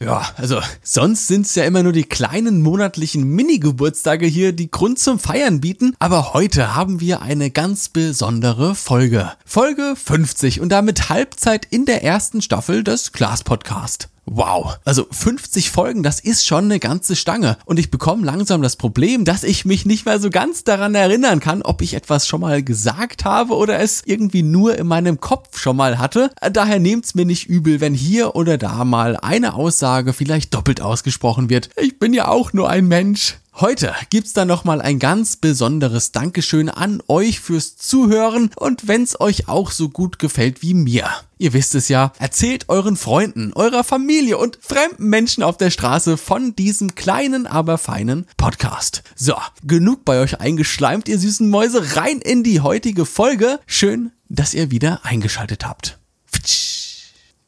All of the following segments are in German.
Ja, also sonst sind's ja immer nur die kleinen monatlichen Mini-Geburtstage hier, die Grund zum Feiern bieten. Aber heute haben wir eine ganz besondere Folge. Folge 50 und damit Halbzeit in der ersten Staffel des Glas Podcast. Wow, also 50 Folgen, das ist schon eine ganze Stange. Und ich bekomme langsam das Problem, dass ich mich nicht mehr so ganz daran erinnern kann, ob ich etwas schon mal gesagt habe oder es irgendwie nur in meinem Kopf schon mal hatte. Daher nehmt's mir nicht übel, wenn hier oder da mal eine Aussage vielleicht doppelt ausgesprochen wird. Ich bin ja auch nur ein Mensch. Heute gibt's dann nochmal ein ganz besonderes Dankeschön an euch fürs Zuhören und wenn's euch auch so gut gefällt wie mir. Ihr wisst es ja, erzählt euren Freunden, eurer Familie und fremden Menschen auf der Straße von diesem kleinen, aber feinen Podcast. So, genug bei euch eingeschleimt, ihr süßen Mäuse, rein in die heutige Folge. Schön, dass ihr wieder eingeschaltet habt.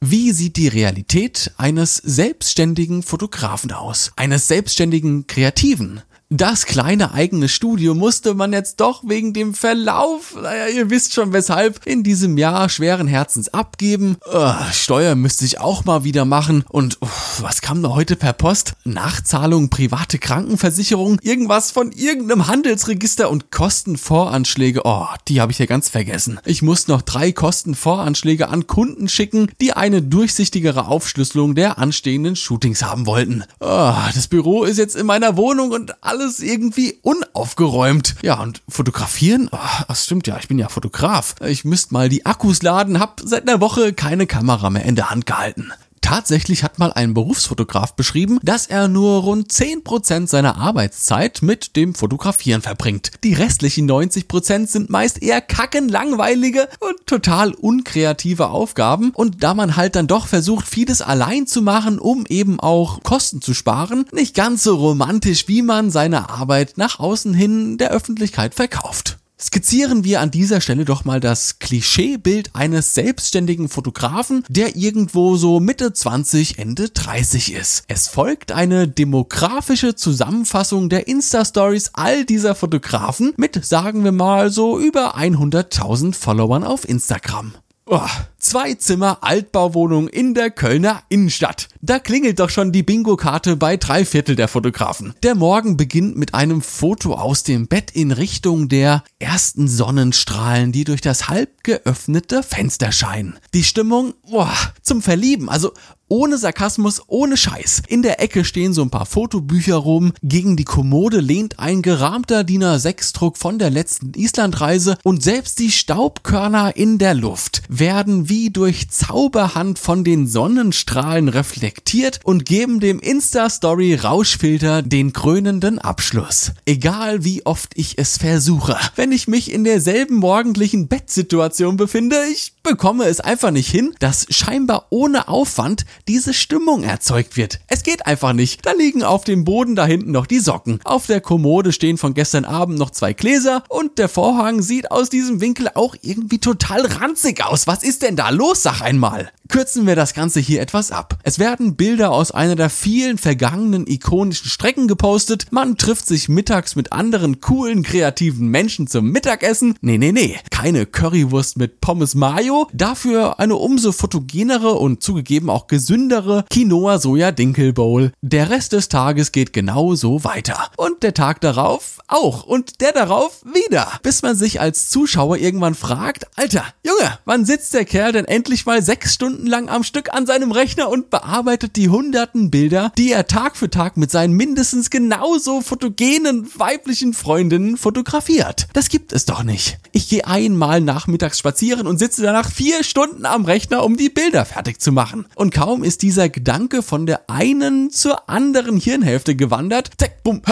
Wie sieht die Realität eines selbstständigen Fotografen aus? Eines selbstständigen Kreativen? Das kleine eigene Studio musste man jetzt doch wegen dem Verlauf, naja, ihr wisst schon weshalb, in diesem Jahr schweren Herzens abgeben. Uh, Steuer müsste ich auch mal wieder machen. Und uh, was kam da heute per Post? Nachzahlung, private Krankenversicherung, irgendwas von irgendeinem Handelsregister und Kostenvoranschläge. Oh, die habe ich ja ganz vergessen. Ich muss noch drei Kostenvoranschläge an Kunden schicken, die eine durchsichtigere Aufschlüsselung der anstehenden Shootings haben wollten. Oh, das Büro ist jetzt in meiner Wohnung und alles alles irgendwie unaufgeräumt. Ja, und fotografieren? Oh, das stimmt ja, ich bin ja Fotograf. Ich müsste mal die Akkus laden, hab seit einer Woche keine Kamera mehr in der Hand gehalten. Tatsächlich hat mal ein Berufsfotograf beschrieben, dass er nur rund 10% seiner Arbeitszeit mit dem Fotografieren verbringt. Die restlichen 90% sind meist eher kackenlangweilige und total unkreative Aufgaben. Und da man halt dann doch versucht, vieles allein zu machen, um eben auch Kosten zu sparen, nicht ganz so romantisch, wie man seine Arbeit nach außen hin der Öffentlichkeit verkauft. Skizzieren wir an dieser Stelle doch mal das Klischeebild eines selbstständigen Fotografen, der irgendwo so Mitte 20, Ende 30 ist. Es folgt eine demografische Zusammenfassung der Insta-Stories all dieser Fotografen mit, sagen wir mal, so über 100.000 Followern auf Instagram. Oh, zwei Zimmer Altbauwohnung in der Kölner Innenstadt. Da klingelt doch schon die Bingo-Karte bei drei Viertel der Fotografen. Der Morgen beginnt mit einem Foto aus dem Bett in Richtung der ersten Sonnenstrahlen, die durch das halb geöffnete Fenster scheinen. Die Stimmung, boah, zum Verlieben, also ohne Sarkasmus, ohne Scheiß. In der Ecke stehen so ein paar Fotobücher rum. Gegen die Kommode lehnt ein gerahmter DIN A6-Druck von der letzten Islandreise und selbst die Staubkörner in der Luft werden wie durch Zauberhand von den Sonnenstrahlen reflektiert und geben dem Insta-Story Rauschfilter den krönenden Abschluss. Egal wie oft ich es versuche. Wenn ich mich in derselben morgendlichen Bettsituation befinde, ich bekomme es einfach nicht hin, dass scheinbar ohne Aufwand diese Stimmung erzeugt wird. Es geht einfach nicht. Da liegen auf dem Boden da hinten noch die Socken. Auf der Kommode stehen von gestern Abend noch zwei Gläser und der Vorhang sieht aus diesem Winkel auch irgendwie total ranzig aus. Was ist denn da los, sag einmal? Kürzen wir das Ganze hier etwas ab. Es werden Bilder aus einer der vielen vergangenen ikonischen Strecken gepostet. Man trifft sich mittags mit anderen coolen, kreativen Menschen zum Mittagessen. Nee, nee, nee. Keine Currywurst mit Pommes Mayo. Dafür eine umso fotogenere und zugegeben auch gesündere Quinoa-Soja-Dinkel-Bowl. Der Rest des Tages geht genauso weiter. Und der Tag darauf auch. Und der darauf wieder. Bis man sich als Zuschauer irgendwann fragt, Alter, Junge, wann sitzt der Kerl denn endlich mal sechs Stunden stundenlang am Stück an seinem Rechner und bearbeitet die hunderten Bilder, die er Tag für Tag mit seinen mindestens genauso fotogenen weiblichen Freundinnen fotografiert. Das gibt es doch nicht. Ich gehe einmal nachmittags spazieren und sitze danach vier Stunden am Rechner, um die Bilder fertig zu machen. Und kaum ist dieser Gedanke von der einen zur anderen Hirnhälfte gewandert, zack, bumm,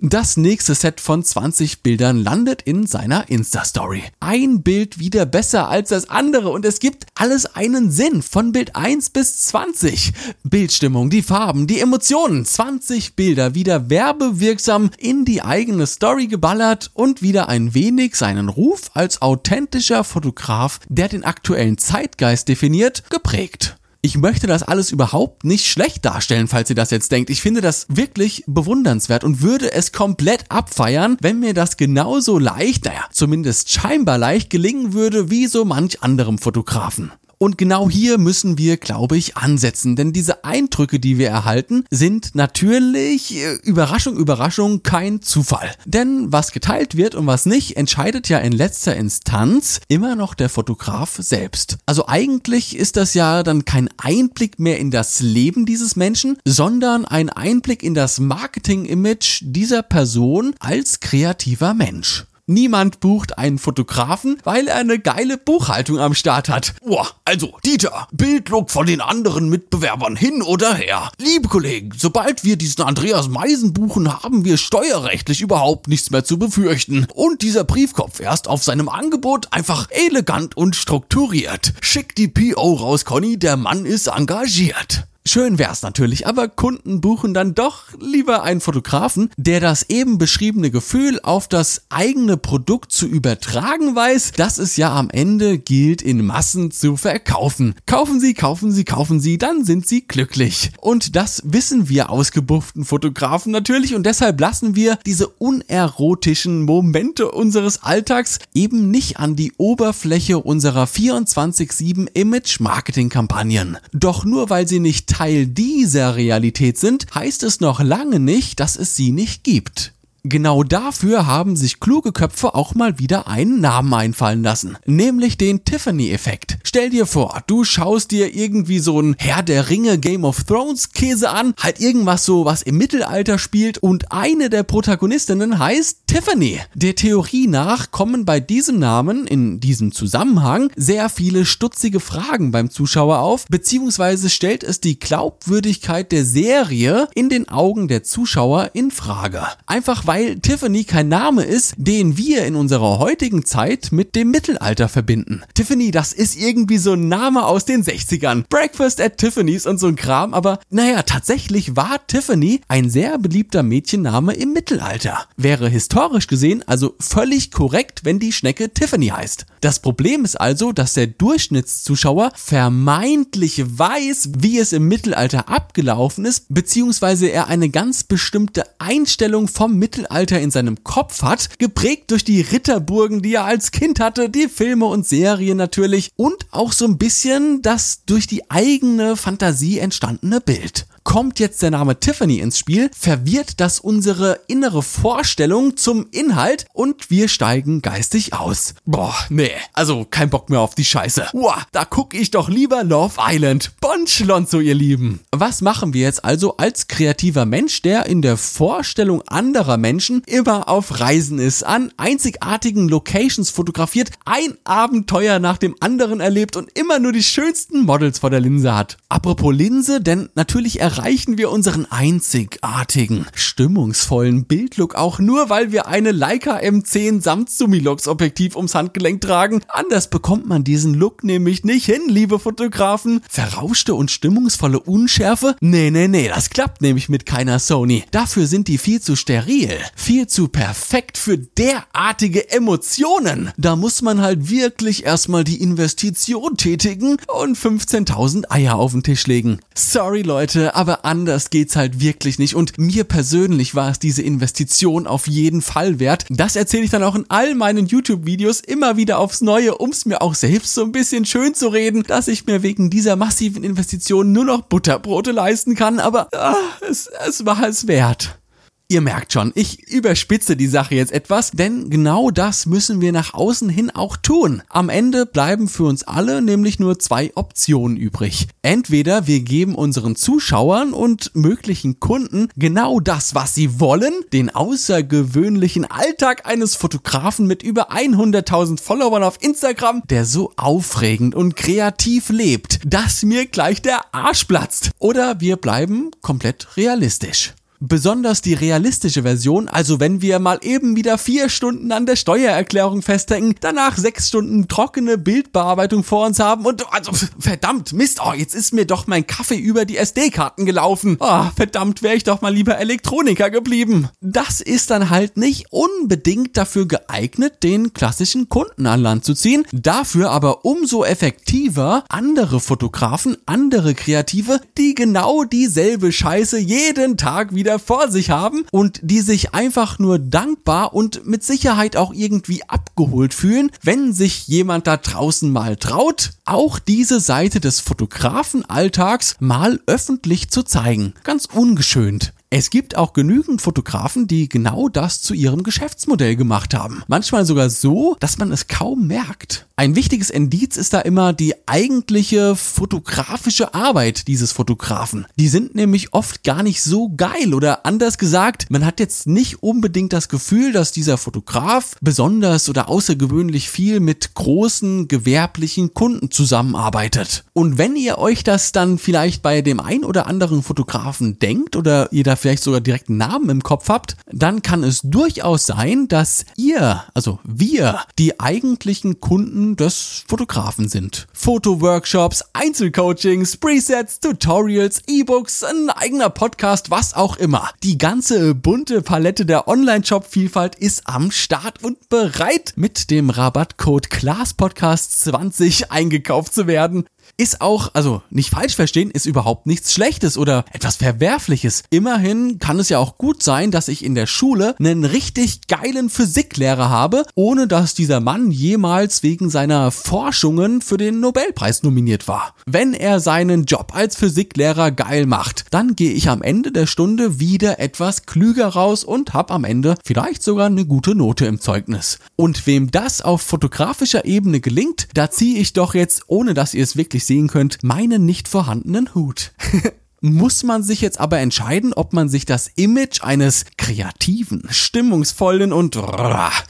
das nächste Set von 20 Bildern landet in seiner Insta-Story. Ein Bild wieder besser als das andere und es gibt alles einen einen Sinn von Bild 1 bis 20. Bildstimmung, die Farben, die Emotionen, 20 Bilder wieder werbewirksam in die eigene Story geballert und wieder ein wenig seinen Ruf als authentischer Fotograf, der den aktuellen Zeitgeist definiert, geprägt. Ich möchte das alles überhaupt nicht schlecht darstellen, falls ihr das jetzt denkt. Ich finde das wirklich bewundernswert und würde es komplett abfeiern, wenn mir das genauso leicht, naja, zumindest scheinbar leicht gelingen würde wie so manch anderem Fotografen. Und genau hier müssen wir, glaube ich, ansetzen, denn diese Eindrücke, die wir erhalten, sind natürlich, äh, Überraschung, Überraschung, kein Zufall. Denn was geteilt wird und was nicht, entscheidet ja in letzter Instanz immer noch der Fotograf selbst. Also eigentlich ist das ja dann kein Einblick mehr in das Leben dieses Menschen, sondern ein Einblick in das Marketing-Image dieser Person als kreativer Mensch. Niemand bucht einen Fotografen, weil er eine geile Buchhaltung am Start hat. Boah, also Dieter, Bildlook von den anderen Mitbewerbern hin oder her. Liebe Kollegen, sobald wir diesen Andreas Meisen buchen, haben wir steuerrechtlich überhaupt nichts mehr zu befürchten. Und dieser Briefkopf erst auf seinem Angebot einfach elegant und strukturiert. Schick die PO raus, Conny, der Mann ist engagiert. Schön wär's natürlich, aber Kunden buchen dann doch lieber einen Fotografen, der das eben beschriebene Gefühl auf das eigene Produkt zu übertragen weiß, das es ja am Ende gilt in Massen zu verkaufen. Kaufen Sie, kaufen Sie, kaufen Sie, dann sind Sie glücklich. Und das wissen wir ausgebufften Fotografen natürlich und deshalb lassen wir diese unerotischen Momente unseres Alltags eben nicht an die Oberfläche unserer 24-7 Image-Marketing-Kampagnen. Doch nur weil sie nicht Teil dieser Realität sind, heißt es noch lange nicht, dass es sie nicht gibt. Genau dafür haben sich kluge Köpfe auch mal wieder einen Namen einfallen lassen, nämlich den Tiffany-Effekt. Stell dir vor, du schaust dir irgendwie so ein Herr der Ringe Game of Thrones Käse an, halt irgendwas so, was im Mittelalter spielt und eine der Protagonistinnen heißt Tiffany. Der Theorie nach kommen bei diesem Namen in diesem Zusammenhang sehr viele stutzige Fragen beim Zuschauer auf, beziehungsweise stellt es die Glaubwürdigkeit der Serie in den Augen der Zuschauer in Frage. Einfach weil Tiffany kein Name ist, den wir in unserer heutigen Zeit mit dem Mittelalter verbinden. Tiffany, das ist irgendwie so ein Name aus den 60ern. Breakfast at Tiffany's und so ein Kram, aber naja, tatsächlich war Tiffany ein sehr beliebter Mädchenname im Mittelalter. Wäre historisch gesehen also völlig korrekt, wenn die Schnecke Tiffany heißt. Das Problem ist also, dass der Durchschnittszuschauer vermeintlich weiß, wie es im Mittelalter abgelaufen ist, beziehungsweise er eine ganz bestimmte Einstellung vom Mittelalter Mittelalter in seinem Kopf hat, geprägt durch die Ritterburgen, die er als Kind hatte, die Filme und Serien natürlich und auch so ein bisschen das durch die eigene Fantasie entstandene Bild. Kommt jetzt der Name Tiffany ins Spiel, verwirrt das unsere innere Vorstellung zum Inhalt und wir steigen geistig aus. Boah, nee, also kein Bock mehr auf die Scheiße. Boah, da guck ich doch lieber Love Island. Bon Schlonzo, ihr Lieben. Was machen wir jetzt also als kreativer Mensch, der in der Vorstellung anderer Menschen immer auf Reisen ist, an einzigartigen Locations fotografiert, ein Abenteuer nach dem anderen erlebt und immer nur die schönsten Models vor der Linse hat? Apropos Linse, denn natürlich erreichen wir unseren einzigartigen, stimmungsvollen Bildlook auch nur, weil wir eine Leica M10 samt Sumilox Objektiv ums Handgelenk tragen. Anders bekommt man diesen Look nämlich nicht hin, liebe Fotografen. Verrauschte und stimmungsvolle Unschärfe? Nee, nee, nee, das klappt nämlich mit keiner Sony. Dafür sind die viel zu steril, viel zu perfekt für derartige Emotionen. Da muss man halt wirklich erstmal die Investition tätigen und 15.000 Eier auf den Tisch legen. Sorry Leute, aber anders geht's halt wirklich nicht und mir persönlich war es diese Investition auf jeden Fall wert. Das erzähle ich dann auch in all meinen YouTube-Videos immer wieder aufs Neue, um es mir auch selbst so ein bisschen schön zu reden, dass ich mir wegen dieser massiven Investition nur noch Butterbrote leisten kann, aber ah, es, es war es wert. Ihr merkt schon, ich überspitze die Sache jetzt etwas, denn genau das müssen wir nach außen hin auch tun. Am Ende bleiben für uns alle nämlich nur zwei Optionen übrig. Entweder wir geben unseren Zuschauern und möglichen Kunden genau das, was sie wollen, den außergewöhnlichen Alltag eines Fotografen mit über 100.000 Followern auf Instagram, der so aufregend und kreativ lebt, dass mir gleich der Arsch platzt. Oder wir bleiben komplett realistisch. Besonders die realistische Version, also wenn wir mal eben wieder vier Stunden an der Steuererklärung festhängen, danach sechs Stunden trockene Bildbearbeitung vor uns haben und also verdammt, Mist, oh, jetzt ist mir doch mein Kaffee über die SD-Karten gelaufen. Oh, verdammt, wäre ich doch mal lieber Elektroniker geblieben. Das ist dann halt nicht unbedingt dafür geeignet, den klassischen Kunden an Land zu ziehen, dafür aber umso effektiver andere Fotografen, andere Kreative, die genau dieselbe Scheiße jeden Tag wieder wieder vor sich haben und die sich einfach nur dankbar und mit Sicherheit auch irgendwie abgeholt fühlen, wenn sich jemand da draußen mal traut, auch diese Seite des Fotografenalltags mal öffentlich zu zeigen. Ganz ungeschönt. Es gibt auch genügend Fotografen, die genau das zu ihrem Geschäftsmodell gemacht haben. Manchmal sogar so, dass man es kaum merkt. Ein wichtiges Indiz ist da immer die eigentliche fotografische Arbeit dieses Fotografen. Die sind nämlich oft gar nicht so geil oder anders gesagt, man hat jetzt nicht unbedingt das Gefühl, dass dieser Fotograf besonders oder außergewöhnlich viel mit großen gewerblichen Kunden zusammenarbeitet. Und wenn ihr euch das dann vielleicht bei dem ein oder anderen Fotografen denkt oder ihr da vielleicht sogar direkt einen Namen im Kopf habt, dann kann es durchaus sein, dass ihr, also wir, die eigentlichen Kunden des Fotografen sind. Fotoworkshops, Einzelcoachings, Presets, Tutorials, E-Books, ein eigener Podcast, was auch immer. Die ganze bunte Palette der Online-Shop-Vielfalt ist am Start und bereit, mit dem Rabattcode ClassPodcast20 eingekauft zu werden ist auch, also nicht falsch verstehen, ist überhaupt nichts Schlechtes oder etwas Verwerfliches. Immerhin kann es ja auch gut sein, dass ich in der Schule einen richtig geilen Physiklehrer habe, ohne dass dieser Mann jemals wegen seiner Forschungen für den Nobelpreis nominiert war. Wenn er seinen Job als Physiklehrer geil macht, dann gehe ich am Ende der Stunde wieder etwas klüger raus und habe am Ende vielleicht sogar eine gute Note im Zeugnis. Und wem das auf fotografischer Ebene gelingt, da ziehe ich doch jetzt, ohne dass ihr es wirklich sehen könnt, meinen nicht vorhandenen Hut. muss man sich jetzt aber entscheiden, ob man sich das Image eines kreativen, stimmungsvollen und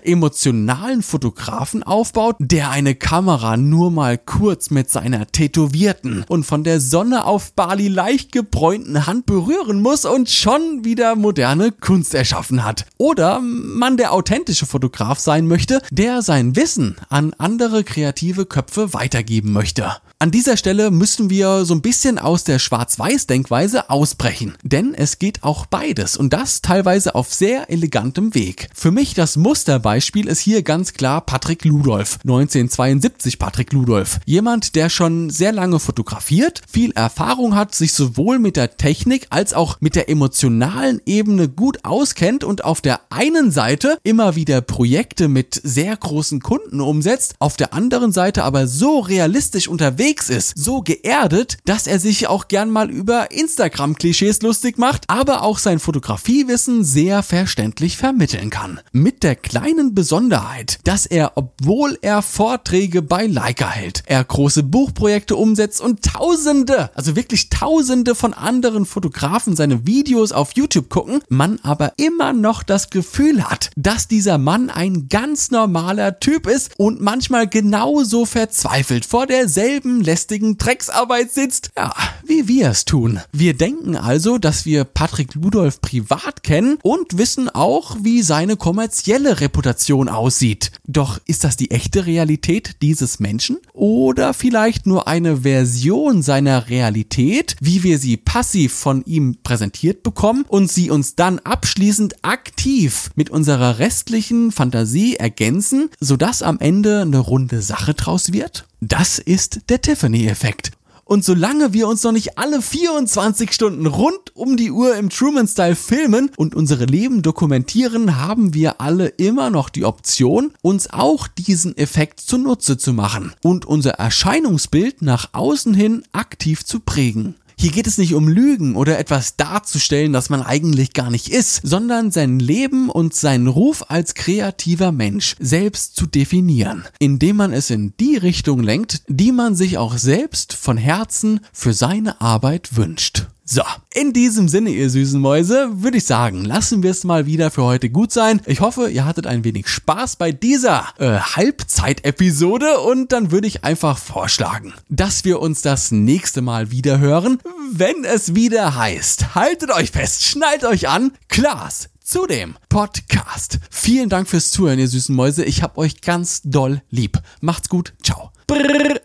emotionalen Fotografen aufbaut, der eine Kamera nur mal kurz mit seiner tätowierten und von der Sonne auf Bali leicht gebräunten Hand berühren muss und schon wieder moderne Kunst erschaffen hat. Oder man der authentische Fotograf sein möchte, der sein Wissen an andere kreative Köpfe weitergeben möchte. An dieser Stelle müssen wir so ein bisschen aus der Schwarz-Weiß-Denkweise ausbrechen, denn es geht auch beides und das teilweise auf sehr elegantem Weg. Für mich das Musterbeispiel ist hier ganz klar Patrick Ludolf, 1972 Patrick Ludolf. Jemand, der schon sehr lange fotografiert, viel Erfahrung hat, sich sowohl mit der Technik als auch mit der emotionalen Ebene gut auskennt und auf der einen Seite immer wieder Projekte mit sehr großen Kunden umsetzt, auf der anderen Seite aber so realistisch unterwegs unterwegs ist, so geerdet, dass er sich auch gern mal über Instagram-Klischees lustig macht, aber auch sein Fotografiewissen sehr verständlich vermitteln kann. Mit der kleinen Besonderheit, dass er, obwohl er Vorträge bei Leica hält, er große Buchprojekte umsetzt und tausende, also wirklich tausende von anderen Fotografen seine Videos auf YouTube gucken, man aber immer noch das Gefühl hat, dass dieser Mann ein ganz normaler Typ ist und manchmal genauso verzweifelt vor derselben lästigen Drecksarbeit sitzt, ja, wie wir es tun. Wir denken also, dass wir Patrick Ludolf privat kennen und wissen auch, wie seine kommerzielle Reputation aussieht. Doch ist das die echte Realität dieses Menschen? Oder vielleicht nur eine Version seiner Realität, wie wir sie passiv von ihm präsentiert bekommen und sie uns dann abschließend aktiv mit unserer restlichen Fantasie ergänzen, sodass am Ende eine runde Sache draus wird? Das ist der Tiffany-Effekt. Und solange wir uns noch nicht alle 24 Stunden rund um die Uhr im Truman-Style filmen und unsere Leben dokumentieren, haben wir alle immer noch die Option, uns auch diesen Effekt zunutze zu machen und unser Erscheinungsbild nach außen hin aktiv zu prägen. Hier geht es nicht um Lügen oder etwas darzustellen, das man eigentlich gar nicht ist, sondern sein Leben und seinen Ruf als kreativer Mensch selbst zu definieren, indem man es in die Richtung lenkt, die man sich auch selbst von Herzen für seine Arbeit wünscht. So, in diesem Sinne, ihr süßen Mäuse, würde ich sagen, lassen wir es mal wieder für heute gut sein. Ich hoffe, ihr hattet ein wenig Spaß bei dieser äh, Halbzeit-Episode und dann würde ich einfach vorschlagen, dass wir uns das nächste Mal wieder hören, wenn es wieder heißt, haltet euch fest, schnallt euch an, Klaas zu dem Podcast. Vielen Dank fürs Zuhören, ihr süßen Mäuse. Ich hab euch ganz doll lieb. Macht's gut. Ciao. Brrr.